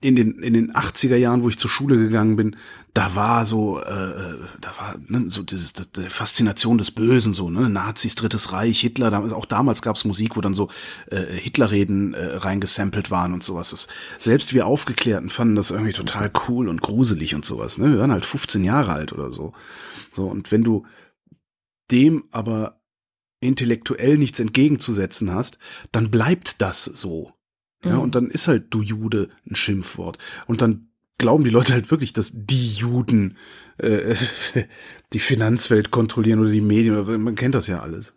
in den in den 80er Jahren, wo ich zur Schule gegangen bin, da war so äh, da war ne, so dieses das, die Faszination des Bösen so ne Nazis Drittes Reich Hitler damals auch damals gab's Musik wo dann so äh, Hitlerreden äh, reingesampelt waren und sowas. Das, selbst wir Aufgeklärten fanden das irgendwie total cool und gruselig und sowas ne? Wir waren halt 15 Jahre alt oder so. So und wenn du dem aber intellektuell nichts entgegenzusetzen hast dann bleibt das so ja, und mhm. dann ist halt du Jude ein Schimpfwort. Und dann glauben die Leute halt wirklich, dass die Juden äh, die Finanzwelt kontrollieren oder die Medien. Man kennt das ja alles.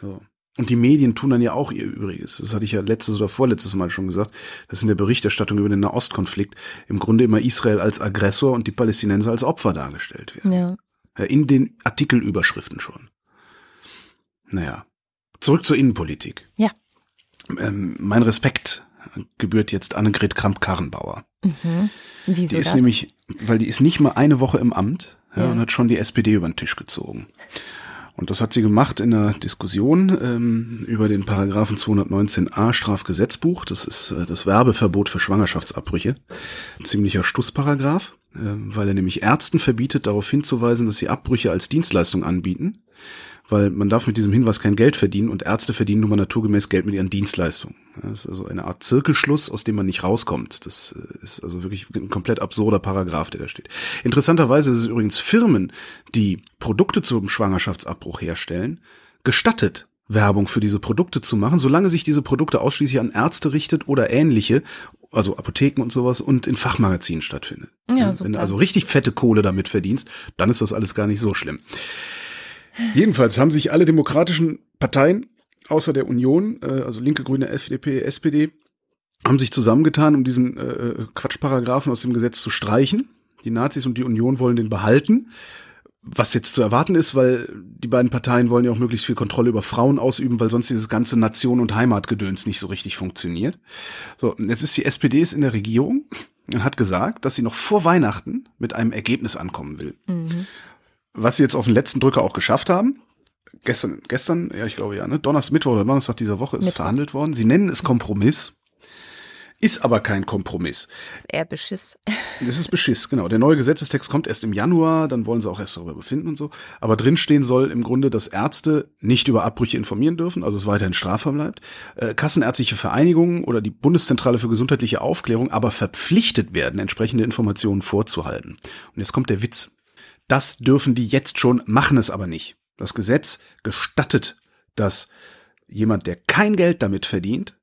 So. Und die Medien tun dann ja auch ihr Übriges. Das hatte ich ja letztes oder vorletztes Mal schon gesagt, dass in der Berichterstattung über den Nahostkonflikt im Grunde immer Israel als Aggressor und die Palästinenser als Opfer dargestellt werden. Ja. ja in den Artikelüberschriften schon. Naja, Zurück zur Innenpolitik. Ja. Ähm, mein Respekt gebührt jetzt Annegret Kramp-Karrenbauer. Mhm. Wieso Die ist das? nämlich, weil die ist nicht mal eine Woche im Amt ja, Ja. und hat schon die SPD über den Tisch gezogen. Und das hat sie gemacht in einer Diskussion ähm, über den Paragraphen 219a Strafgesetzbuch. Das ist äh, das Werbeverbot für Schwangerschaftsabbrüche. Ein ziemlicher Stusszparagraph, äh, weil er nämlich Ärzten verbietet, darauf hinzuweisen, dass sie Abbrüche als Dienstleistung anbieten. Weil man darf mit diesem Hinweis kein Geld verdienen und Ärzte verdienen nun mal naturgemäß Geld mit ihren Dienstleistungen. Das ist also eine Art Zirkelschluss, aus dem man nicht rauskommt. Das äh, ist also wirklich ein komplett absurder Paragraph, der da steht. Interessanterweise ist es übrigens Firmen, die Produkte zum Schwangerschaftsabbruch herstellen, gestattet, Werbung für diese Produkte zu machen, solange sich diese Produkte ausschließlich an Ärzte richtet oder ähnliche, also Apotheken und sowas und in Fachmagazinen stattfindet. Ja, Wenn super. du also richtig fette Kohle damit verdienst, dann ist das alles gar nicht so schlimm. Jedenfalls haben sich alle demokratischen Parteien außer der Union, äh, also Linke, Grüne, FDP, SPD, haben sich zusammengetan, um diesen äh, Quatschparagraphen aus dem Gesetz zu streichen. Die Nazis und die Union wollen den behalten. Was jetzt zu erwarten ist, weil die beiden Parteien wollen ja auch möglichst viel Kontrolle über Frauen ausüben, weil sonst dieses ganze Nation- und Heimatgedöns nicht so richtig funktioniert. So, jetzt ist die SPD ist in der Regierung und hat gesagt, dass sie noch vor Weihnachten mit einem Ergebnis ankommen will. Mhm. Was sie jetzt auf den letzten Drücker auch geschafft haben. Gestern, gestern, ja, ich glaube ja, ne? Donnerstag, Mittwoch oder Donnerstag dieser Woche ist Mittwoch. verhandelt worden. Sie nennen es Kompromiss. Ist aber kein Kompromiss. Das ist eher Beschiss. Das ist Beschiss, genau. Der neue Gesetzestext kommt erst im Januar, dann wollen sie auch erst darüber befinden und so. Aber drinstehen soll im Grunde, dass Ärzte nicht über Abbrüche informieren dürfen, also es weiterhin strafbar bleibt. Äh, kassenärztliche Vereinigungen oder die Bundeszentrale für gesundheitliche Aufklärung aber verpflichtet werden, entsprechende Informationen vorzuhalten. Und jetzt kommt der Witz. Das dürfen die jetzt schon, machen es aber nicht. Das Gesetz gestattet, dass jemand, der kein Geld damit verdient,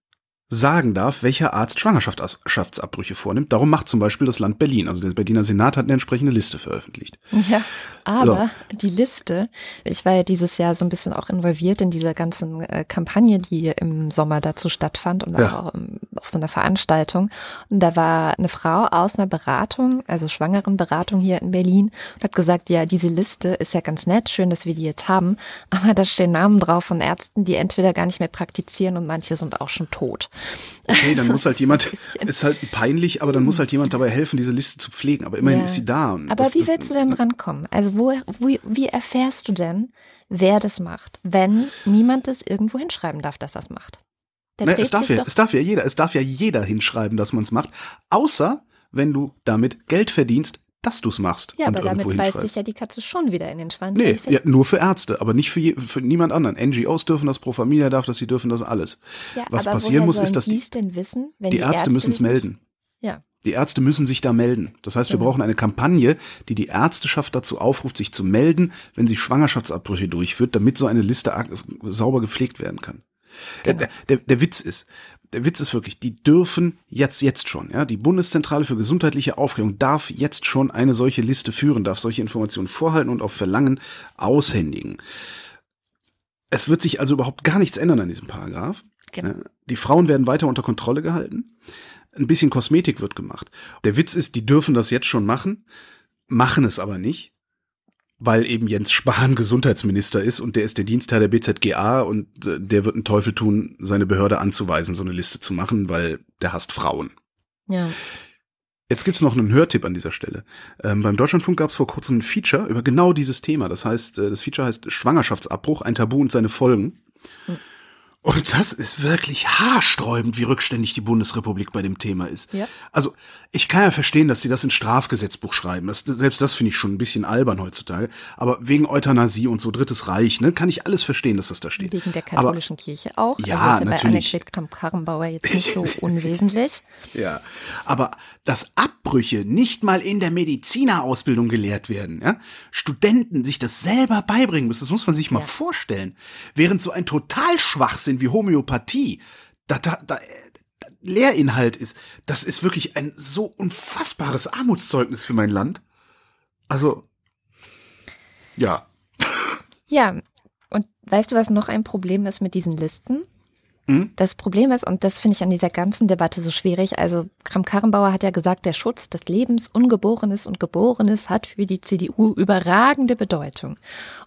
sagen darf, welcher Arzt Schwangerschaftsabbrüche vornimmt. Darum macht zum Beispiel das Land Berlin. Also der Berliner Senat hat eine entsprechende Liste veröffentlicht. Ja, aber die Liste, ich war ja dieses Jahr so ein bisschen auch involviert in dieser ganzen äh, Kampagne, die im Sommer dazu stattfand und war Ja. auch ähm, auf so einer Veranstaltung. Und da war eine Frau aus einer Beratung, also Schwangerenberatung hier in Berlin und hat gesagt, ja, diese Liste ist ja ganz nett, schön, dass wir die jetzt haben, aber da stehen Namen drauf von Ärzten, die entweder gar nicht mehr praktizieren und manche sind auch schon tot. Okay, dann Also, muss halt jemand, ist halt peinlich, aber dann muss halt jemand dabei helfen, diese Liste zu pflegen. Aber immerhin Ja. ist sie da. Aber das- wie das- willst du denn rankommen? Also wo, wo, wie erfährst du denn, wer das macht, wenn niemand das irgendwo hinschreiben darf, dass das macht? Der Ne, es darf ja, es darf ja jeder, es darf ja jeder hinschreiben, dass man es macht, außer wenn du damit Geld verdienst, dass du es machst ja, aber damit beißt sich ja die Katze schon wieder in den Schwanz. Nee, ja, nur für Ärzte, aber nicht für, je, für niemand anderen. NGOs dürfen das, Pro Familia darf das, sie dürfen das alles. ja, was passieren muss, ist, dass die- denn wissen, wenn Die, die, Ärzte müssen es melden. Ja, Die Ärzte müssen sich da melden. Das heißt, wir Genau. brauchen eine Kampagne, die die Ärzteschaft dazu aufruft, sich zu melden, wenn sie Schwangerschaftsabbrüche durchführt, damit so eine Liste sauber gepflegt werden kann. Genau. Der, der, der Witz ist, der Witz ist wirklich, die dürfen jetzt, jetzt schon, ja, die Bundeszentrale für gesundheitliche Aufklärung darf jetzt schon eine solche Liste führen, darf solche Informationen vorhalten und auf Verlangen aushändigen. Es wird sich also überhaupt gar nichts ändern an diesem Paragraph. genau. Ja, Die Frauen werden weiter unter Kontrolle gehalten. Ein bisschen Kosmetik wird gemacht. Der Witz ist, die dürfen das jetzt schon machen, machen es aber nicht, weil eben Jens Spahn Gesundheitsminister ist und der ist der Dienstherr der BZGA und äh, der wird einen Teufel tun, seine Behörde anzuweisen, so eine Liste zu machen, weil der hasst Frauen. Ja. Jetzt gibt's noch einen Hörtipp an dieser Stelle. Ähm, beim Deutschlandfunk gab's vor kurzem ein Feature über genau dieses Thema. Das heißt, äh, das Feature heißt Schwangerschaftsabbruch, ein Tabu und seine Folgen. Und das ist wirklich haarsträubend, wie rückständig die Bundesrepublik bei dem Thema ist. Ja. Also, ich kann ja verstehen, dass sie das ins Strafgesetzbuch schreiben. Das, selbst das finde ich schon ein bisschen albern heutzutage. Aber wegen Euthanasie und so Drittes Reich, ne, kann ich alles verstehen, dass das da steht. Wegen der Aber- katholischen Kirche auch. Ja, also ist ja natürlich. bei Annegret Kramp-Karrenbauer jetzt nicht so unwesentlich. Ja, aber dass Abbrüche nicht mal in der Medizinerausbildung gelehrt werden, ja, Studenten sich das selber beibringen müssen, das muss man sich mal Ja. vorstellen. Während so ein Totalschwachsinn wie Homöopathie, da, da, da, da Lehrinhalt ist, das ist wirklich ein so unfassbares Armutszeugnis für mein Land. Also, ja, Ja, und weißt du, was noch ein Problem ist mit diesen Listen? Mhm. Das Problem ist, und das finde ich an dieser ganzen Debatte so schwierig, also Kram-Karrenbauer hat ja gesagt, der Schutz des Lebens Ungeborenes und Geborenes hat für die CDU überragende Bedeutung.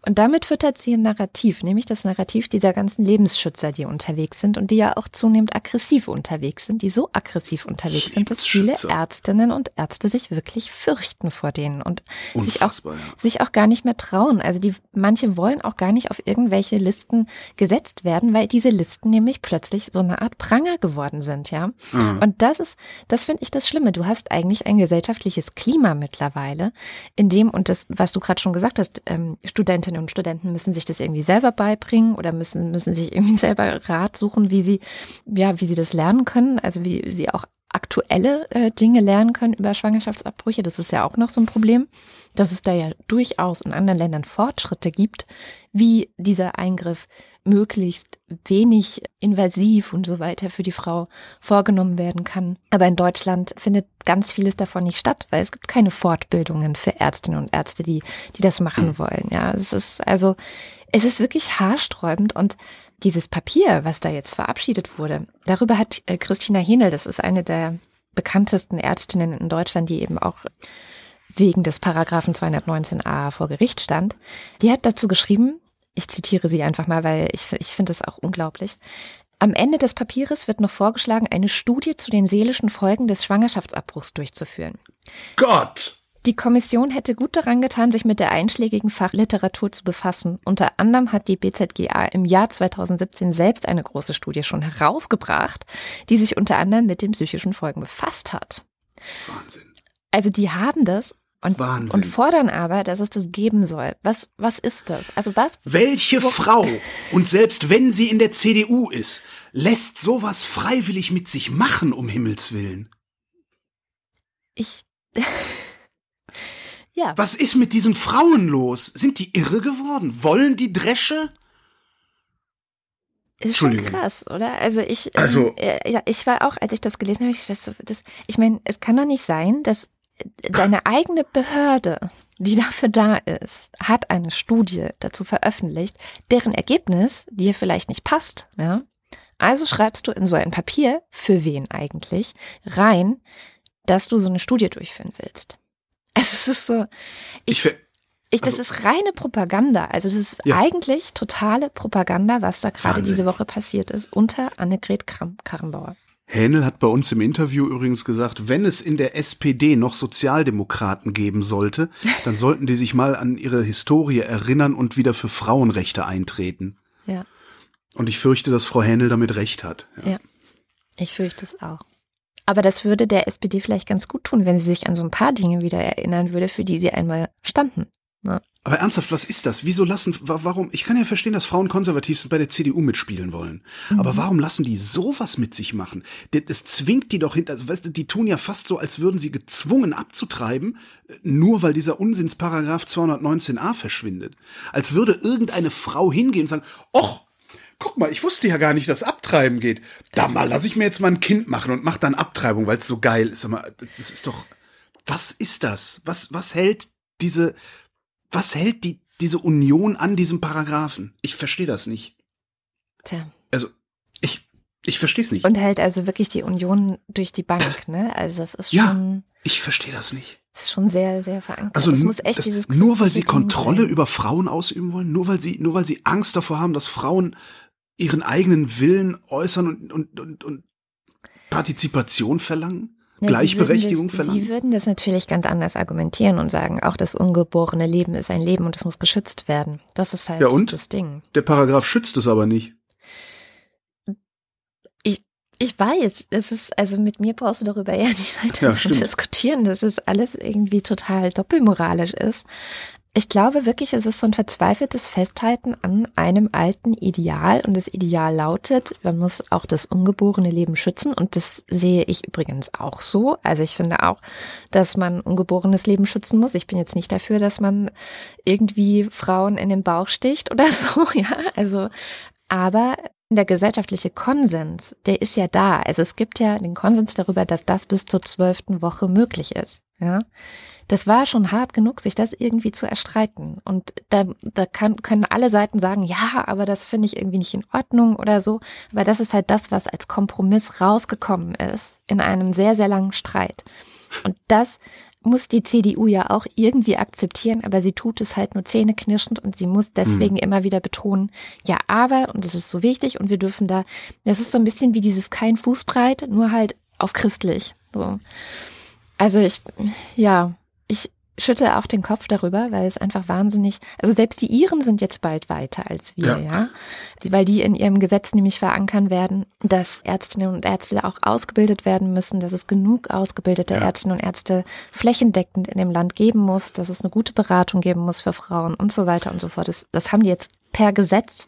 Und damit füttert sie ein Narrativ, nämlich das Narrativ dieser ganzen Lebensschützer, die unterwegs sind und die ja auch zunehmend aggressiv unterwegs sind, die so aggressiv unterwegs sind, dass viele Ärztinnen und Ärzte sich wirklich fürchten vor denen und sich auch, ja. sich auch gar nicht mehr trauen. Also die, manche wollen auch gar nicht auf irgendwelche Listen gesetzt werden, weil diese Listen nämlich plötzlich so eine Art Pranger geworden sind, ja. Mhm. Und das ist, das finde ich das Schlimme. Du hast eigentlich ein gesellschaftliches Klima mittlerweile, in dem, und das, was du gerade schon gesagt hast, ähm, Studentinnen und Studenten müssen sich das irgendwie selber beibringen oder müssen, müssen sich irgendwie selber Rat suchen, wie sie, ja, wie sie das lernen können, also wie sie auch aktuelle äh, Dinge lernen können über Schwangerschaftsabbrüche. Das ist ja auch noch so ein Problem, dass es da ja durchaus in anderen Ländern Fortschritte gibt, wie dieser Eingriff möglichst wenig invasiv und so weiter für die Frau vorgenommen werden kann. Aber in Deutschland findet ganz vieles davon nicht statt, weil es gibt keine Fortbildungen für Ärztinnen und Ärzte, die, die das machen hm. wollen. Ja, es ist also, es ist wirklich haarsträubend und dieses Papier, was da jetzt verabschiedet wurde, darüber hat äh, Christina Henel, das ist eine der bekanntesten Ärztinnen in Deutschland, die eben auch wegen des Paragraphen 219a vor Gericht stand, die hat dazu geschrieben, ich zitiere sie einfach mal, weil ich, ich finde es auch unglaublich. Am Ende des Papieres wird noch vorgeschlagen, eine Studie zu den seelischen Folgen des Schwangerschaftsabbruchs durchzuführen. Gott! Die Kommission hätte gut daran getan, sich mit der einschlägigen Fachliteratur zu befassen. Unter anderem hat die BZGA im Jahr 2017 selbst eine große Studie schon herausgebracht, die sich unter anderem mit den psychischen Folgen befasst hat. Wahnsinn. Also die haben das und, Wahnsinn. und fordern aber, dass es das geben soll. Was, was ist das? Also was? Welche Frau, und selbst wenn sie in der CDU ist, lässt sowas freiwillig mit sich machen, um Himmels Willen? Ich. Ja. Was ist mit diesen Frauen los? Sind die irre geworden? Wollen die Dresche? Ist schon krass, oder? Also ich, ähm, also, äh, ja, ich war auch, als ich das gelesen habe, ich das, so, das, ich meine, es kann doch nicht sein, dass deine eigene Behörde, die dafür da ist, hat eine Studie dazu veröffentlicht, deren Ergebnis dir vielleicht nicht passt, ja? Also schreibst du in so ein Papier, für wen eigentlich, rein, dass du so eine Studie durchführen willst. Also es ist so, ich, ich, ich das also, ist reine Propaganda. Also das ist ja. eigentlich totale Propaganda, was da gerade diese Woche passiert ist unter Annegret Karrenbauer. Hähnel hat bei uns im Interview übrigens gesagt, wenn es in der SPD noch Sozialdemokraten geben sollte, dann sollten die sich mal an ihre Historie erinnern und wieder für Frauenrechte eintreten. Ja. Und ich fürchte, dass Frau Hähnel damit recht hat. Ja, ja. ich fürchte es auch. Aber das würde der SPD vielleicht ganz gut tun, wenn sie sich an so ein paar Dinge wieder erinnern würde, für die sie einmal standen. Ne? Aber ernsthaft, was ist das? Wieso lassen, warum, ich kann ja verstehen, dass Frauen konservativ sind, bei der CDU mitspielen wollen. Mhm. Aber warum lassen die sowas mit sich machen? Das zwingt die doch hinter, also weißt du, die tun ja fast so, als würden sie gezwungen abzutreiben, nur weil dieser Unsinnsparagraph 219a verschwindet. Als würde irgendeine Frau hingehen und sagen, och, guck mal, ich wusste ja gar nicht, dass Abtreiben geht. Da mal lass ich mir jetzt mal ein Kind machen und mach dann Abtreibung, weil es so geil ist. Das ist doch, was ist das? Was, was hält diese, was hält die, diese Union an diesem Paragraphen? Ich verstehe das nicht. Tja. Also, ich, ich verstehe es nicht. Und hält also wirklich die Union durch die Bank, das, ne? Also das ist schon. Ja, ich verstehe das nicht. Das ist schon sehr, sehr verankert. Also das muss echt das, dieses nur weil sie Kontrolle über Frauen ausüben wollen, nur weil sie, nur weil sie Angst davor haben, dass Frauen ihren eigenen Willen äußern und, und, und, und Partizipation verlangen? Ja, Gleichberechtigung das, verlangen? Sie würden das natürlich ganz anders argumentieren und sagen, auch das ungeborene Leben ist ein Leben und es muss geschützt werden. Das ist halt ja, und? das Ding. Der Paragraph schützt es aber nicht. Ich, ich weiß, es ist, also mit mir brauchst du darüber ja nicht weiter ja, zu stimmt. diskutieren, dass es alles irgendwie total doppelmoralisch ist. Ich glaube wirklich, es ist so ein verzweifeltes Festhalten an einem alten Ideal und das Ideal lautet, man muss auch das ungeborene Leben schützen und das sehe ich übrigens auch so. Also ich finde auch, dass man ungeborenes Leben schützen muss. Ich bin jetzt nicht dafür, dass man irgendwie Frauen in den Bauch sticht oder so, ja. Also, aber der gesellschaftliche Konsens, der ist ja da. Also es gibt ja den Konsens darüber, dass das bis zur zwölften Woche möglich ist. ja, das war schon hart genug, sich das irgendwie zu erstreiten. Und da, da kann, können alle Seiten sagen, ja, aber das finde ich irgendwie nicht in Ordnung oder so. Aber das ist halt das, was als Kompromiss rausgekommen ist in einem sehr, sehr langen Streit. Und das muss die CDU ja auch irgendwie akzeptieren, aber sie tut es halt nur zähneknirschend und sie muss deswegen mhm. immer wieder betonen, ja, aber, und das ist so wichtig und wir dürfen da, das ist so ein bisschen wie dieses kein Fußbreit, nur halt auf christlich. So. Also ich, ja, ich schüttel auch den Kopf darüber, weil es einfach wahnsinnig, also selbst die Iren sind jetzt bald weiter als wir, ja. ja? Weil die in ihrem Gesetz nämlich verankern werden, dass Ärztinnen und Ärzte auch ausgebildet werden müssen, dass es genug ausgebildete ja. Ärztinnen und Ärzte flächendeckend in dem Land geben muss, dass es eine gute Beratung geben muss für Frauen und so weiter und so fort. Das, das haben die jetzt per Gesetz,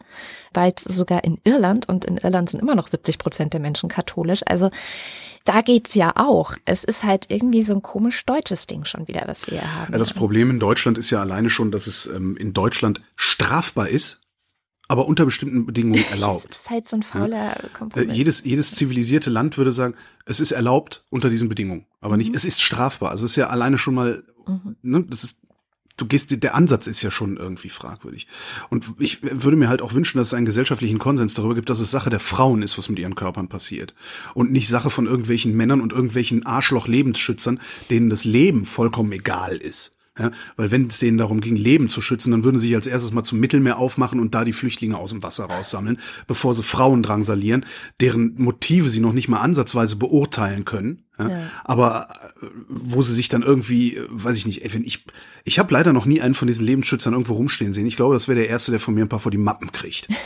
bald sogar in Irland und in Irland sind immer noch 70 Prozent der Menschen katholisch. Also da geht's ja auch. Es ist halt irgendwie so ein komisch deutsches Ding schon wieder, was wir hier haben. Ja, das Problem in Deutschland ist ja alleine schon, dass es ähm, in Deutschland strafbar ist, aber unter bestimmten Bedingungen erlaubt. das ist halt so ein fauler ja? Kompromiss. Äh, jedes, jedes zivilisierte Land würde sagen, es ist erlaubt unter diesen Bedingungen, aber nicht, mhm. es ist strafbar. Also es ist ja alleine schon mal, mhm. ne, das ist du gehst, der Ansatz ist ja schon irgendwie fragwürdig. Und ich würde mir halt auch wünschen, dass es einen gesellschaftlichen Konsens darüber gibt, dass es Sache der Frauen ist, was mit ihren Körpern passiert. Und nicht Sache von irgendwelchen Männern und irgendwelchen Arschloch-Lebensschützern, denen das Leben vollkommen egal ist. Ja, weil wenn es denen darum ging, Leben zu schützen, dann würden sie sich als erstes mal zum Mittelmeer aufmachen und da die Flüchtlinge aus dem Wasser raussammeln, bevor sie Frauen drangsalieren, deren Motive sie noch nicht mal ansatzweise beurteilen können. Ja, ja. Aber äh, wo sie sich dann irgendwie, äh, weiß ich nicht, ich, ich habe leider noch nie einen von diesen Lebensschützern irgendwo rumstehen sehen. Ich glaube, das wäre der erste, der von mir ein paar vor die Mappen kriegt.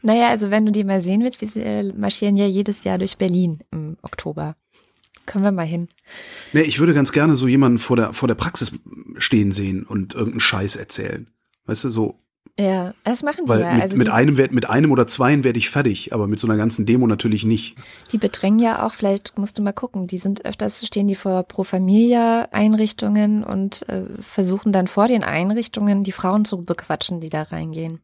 Naja, also wenn du die mal sehen willst, die äh, marschieren ja jedes Jahr durch Berlin im Oktober. Können wir mal hin. Nee, ich würde ganz gerne so jemanden vor der, vor der Praxis stehen sehen und irgendeinen Scheiß erzählen. Weißt du, so. Ja, das machen die Weil ja. Mit, also mit, einem, mit einem oder zweien werde ich fertig, aber mit so einer ganzen Demo natürlich nicht. Die bedrängen ja auch, vielleicht musst du mal gucken, die sind öfters, stehen die vor Pro Familia Einrichtungen und äh, versuchen dann vor den Einrichtungen die Frauen zu bequatschen, die da reingehen.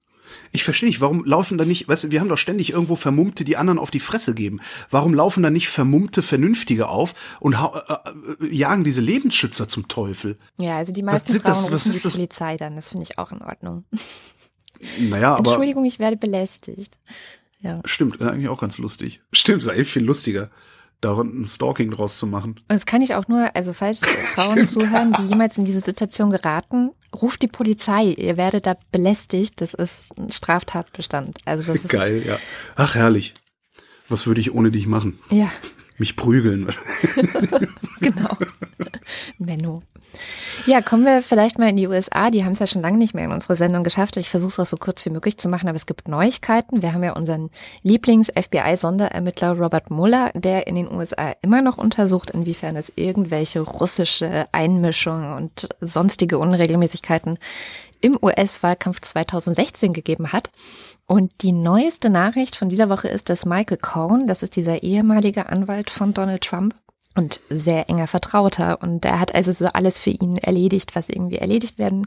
Ich verstehe nicht, warum laufen da nicht, weißt du, wir haben doch ständig irgendwo Vermummte, die anderen auf die Fresse geben. Warum laufen da nicht Vermummte Vernünftige auf und äh, äh, jagen diese Lebensschützer zum Teufel? Ja, also die meisten was Frauen das, was ist die das? Polizei dann, das finde ich auch in Ordnung. Naja, aber. Entschuldigung, ich werde belästigt. Ja. Stimmt, eigentlich auch ganz lustig. Stimmt, ist eigentlich viel lustiger da ein Stalking draus zu machen. Und das kann ich auch nur, also falls Frauen zuhören, die jemals in diese Situation geraten, ruft die Polizei. Ihr werdet da belästigt. Das ist ein Straftatbestand. Also das ist geil, ja. Ach herrlich. Was würde ich ohne dich machen? Ja. Mich prügeln. genau. Menno. Ja, kommen wir vielleicht mal in die USA. Die haben es ja schon lange nicht mehr in unsere Sendung geschafft. Ich versuche es auch so kurz wie möglich zu machen, aber es gibt Neuigkeiten. Wir haben ja unseren Lieblings-FBI-Sonderermittler Robert Mueller, der in den USA immer noch untersucht, inwiefern es irgendwelche russische Einmischungen und sonstige Unregelmäßigkeiten im US-Wahlkampf 2016 gegeben hat. Und die neueste Nachricht von dieser Woche ist, dass Michael Cohen, das ist dieser ehemalige Anwalt von Donald Trump, und sehr enger Vertrauter. Und er hat also so alles für ihn erledigt, was irgendwie erledigt werden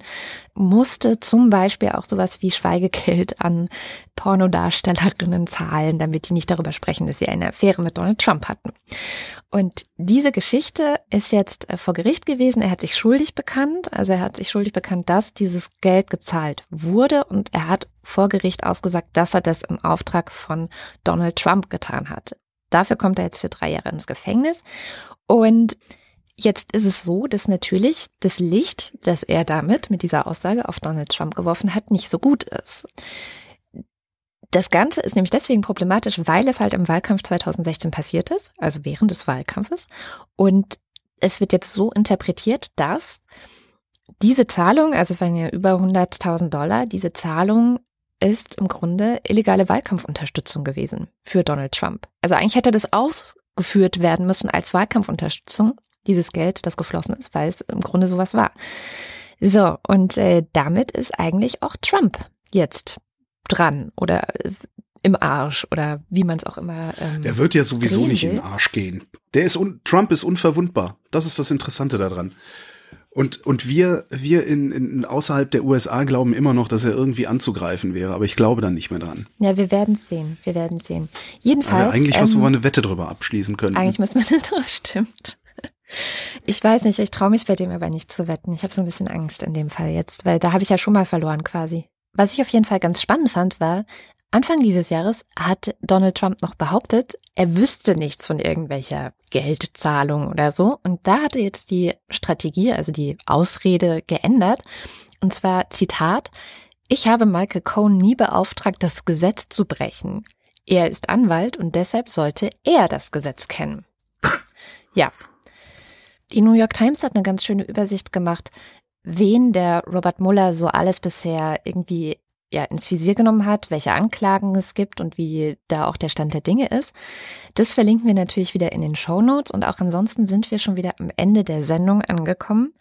musste. Zum Beispiel auch sowas wie Schweigegeld an Pornodarstellerinnen zahlen, damit die nicht darüber sprechen, dass sie eine Affäre mit Donald Trump hatten. Und diese Geschichte ist jetzt äh, vor Gericht gewesen. Er hat sich schuldig bekannt. Also er hat sich schuldig bekannt, dass dieses Geld gezahlt wurde. Und er hat vor Gericht ausgesagt, dass er das im Auftrag von Donald Trump getan hat. Dafür kommt er jetzt für drei Jahre ins Gefängnis. Und jetzt ist es so, dass natürlich das Licht, das er damit mit dieser Aussage auf Donald Trump geworfen hat, nicht so gut ist. Das Ganze ist nämlich deswegen problematisch, weil es halt im Wahlkampf 2016 passiert ist, also während des Wahlkampfes. Und es wird jetzt so interpretiert, dass diese Zahlung, also es waren ja über 100.000 Dollar, diese Zahlung ist im Grunde illegale Wahlkampfunterstützung gewesen für Donald Trump. Also eigentlich hätte das ausgeführt werden müssen als Wahlkampfunterstützung, dieses Geld, das geflossen ist, weil es im Grunde sowas war. So, und äh, damit ist eigentlich auch Trump jetzt dran oder äh, im Arsch oder wie man es auch immer. Ähm, Der wird ja sowieso nicht in den Arsch gehen. Der ist Trump ist unverwundbar. Das ist das Interessante daran. Und, und wir, wir in, in außerhalb der USA glauben immer noch, dass er irgendwie anzugreifen wäre, aber ich glaube dann nicht mehr dran. Ja, wir werden es sehen. Wir werden sehen. Jedenfalls. Ja, eigentlich ähm, was, wo wir eine Wette drüber abschließen können. Eigentlich müssen wir, das stimmt. Ich weiß nicht, ich traue mich bei dem aber nicht zu wetten. Ich habe so ein bisschen Angst in dem Fall jetzt, weil da habe ich ja schon mal verloren quasi. Was ich auf jeden Fall ganz spannend fand, war, Anfang dieses Jahres hat Donald Trump noch behauptet, er wüsste nichts von irgendwelcher Geldzahlung oder so. Und da hatte jetzt die Strategie, also die Ausrede geändert. Und zwar Zitat, ich habe Michael Cohen nie beauftragt, das Gesetz zu brechen. Er ist Anwalt und deshalb sollte er das Gesetz kennen. Ja. Die New York Times hat eine ganz schöne Übersicht gemacht, wen der Robert Mueller so alles bisher irgendwie ja, ins Visier genommen hat, welche Anklagen es gibt und wie da auch der Stand der Dinge ist. Das verlinken wir natürlich wieder in den Show Notes und auch ansonsten sind wir schon wieder am Ende der Sendung angekommen.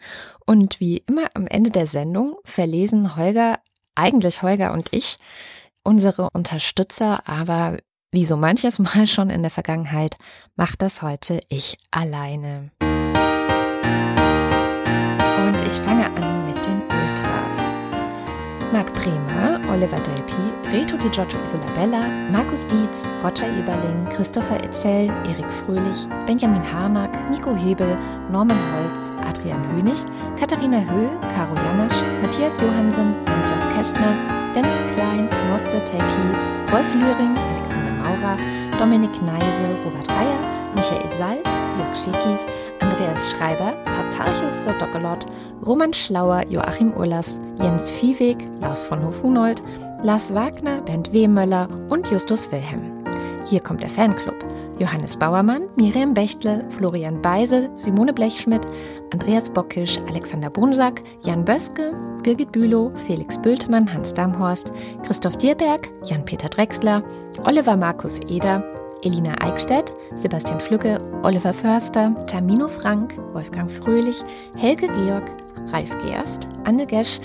Und wie immer am Ende der Sendung verlesen Holger, eigentlich Holger und ich, unsere Unterstützer, aber wie so manches Mal schon in der Vergangenheit, macht das heute ich alleine. Und ich fange an. Marc Bremer, Oliver Delpi, Reto Di Giorgio Isolabella, Markus Dietz, Roger Eberling, Christopher Etzel, Erik Fröhlich, Benjamin Harnack, Nico Hebel, Norman Holz, Adrian Hönig, Katharina Höhl, Caro Janasch, Matthias Johansen, Antjörg Kästner, Dennis Klein, Moster Tecki, Rolf Lühring, Alexander Maurer, Dominik Neise, Robert Reyer, Michael Salz, Jörg Schickis, Andreas Schreiber, Patarchus Sodokolot, Roman Schlauer, Joachim Urlas, Jens Viehweg, Lars von Hofunold, Lars Wagner, Bernd Wehmöller und Justus Wilhelm. Hier kommt der Fanclub. Johannes Bauermann, Miriam Bechtle, Florian Beisel, Simone Blechschmidt, Andreas Bockisch, Alexander Bonsack, Jan Böske, Birgit Bülow, Felix Bültmann, Hans Damhorst, Christoph Dierberg, Jan-Peter Drexler, Oliver Markus Eder, Elina Eickstedt, Sebastian Flücke, Oliver Förster, Tamino Frank, Wolfgang Fröhlich, Helge Georg, Ralf Gerst, Anne Gesch,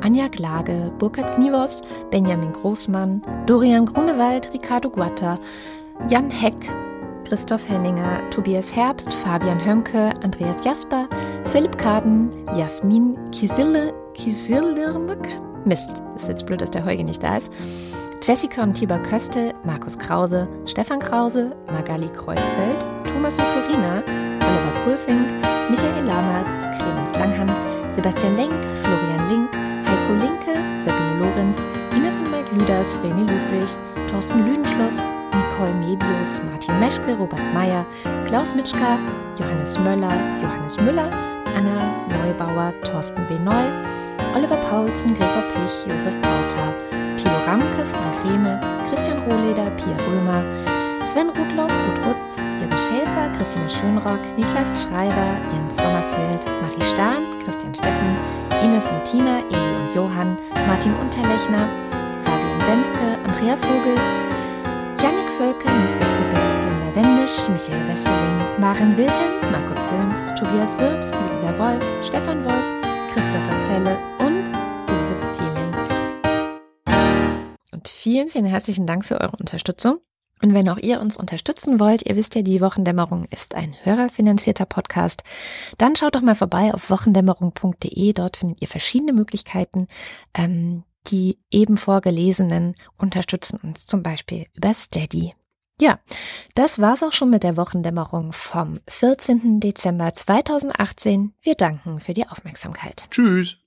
Anja Klage, Burkhard Kniewost, Benjamin Großmann, Dorian Grunewald, Ricardo Guatta, Jan Heck, Christoph Henninger, Tobias Herbst, Fabian Hömke, Andreas Jasper, Philipp Kaden, Jasmin Kisille, Kisillermück, Mist, ist jetzt blöd, dass der Heuge nicht da ist, Jessica und Tibor Köste, Markus Krause, Stefan Krause, Magali Kreuzfeld, Thomas und Corina, Oliver Kulfink, Michael Lamertz, Clemens Langhans, Sebastian Lenk, Florian Link, Heiko Linke, Sabine Lorenz, Ines und Mike Lüders, René Ludwig, Thorsten Lüdenschloss, Nicole Mebius, Martin Meschke, Robert Meyer, Klaus Mitschka, Johannes Möller, Johannes Müller, Anna Neubauer, Thorsten B. Neu, Oliver Paulsen, Gregor Plich, Josef Porter, Thilo Ramke, Frank Rehme, Christian Rohleder, Pia Römer, Sven Rudloff, Ruth Rutz, Jürgen Schäfer, Christina Schönrock, Niklas Schreiber, Jens Sommerfeld, Marie Stahn, Christian Steffen, Ines und Tina, Eli und Johann, Martin Unterlechner, Fabian Wenske, Andrea Vogel, Jannik Völke, Nis Witzelberg, Wendisch, Michael Wesseling, Maren Wilhelm, Markus Wilms, Tobias Wirth, Luisa Wolf, Stefan Wolf, Christopher Zelle und Uwe Zieling. Und vielen, vielen herzlichen Dank für eure Unterstützung. Und wenn auch ihr uns unterstützen wollt, ihr wisst ja, die Wochendämmerung ist ein hörerfinanzierter Podcast, dann schaut doch mal vorbei auf wochendämmerung.de. Dort findet ihr verschiedene Möglichkeiten. Ähm, die eben vorgelesenen unterstützen uns zum Beispiel über Steady. Ja, das war's auch schon mit der Wochendämmerung vom 14. Dezember 2018. Wir danken für die Aufmerksamkeit. Tschüss.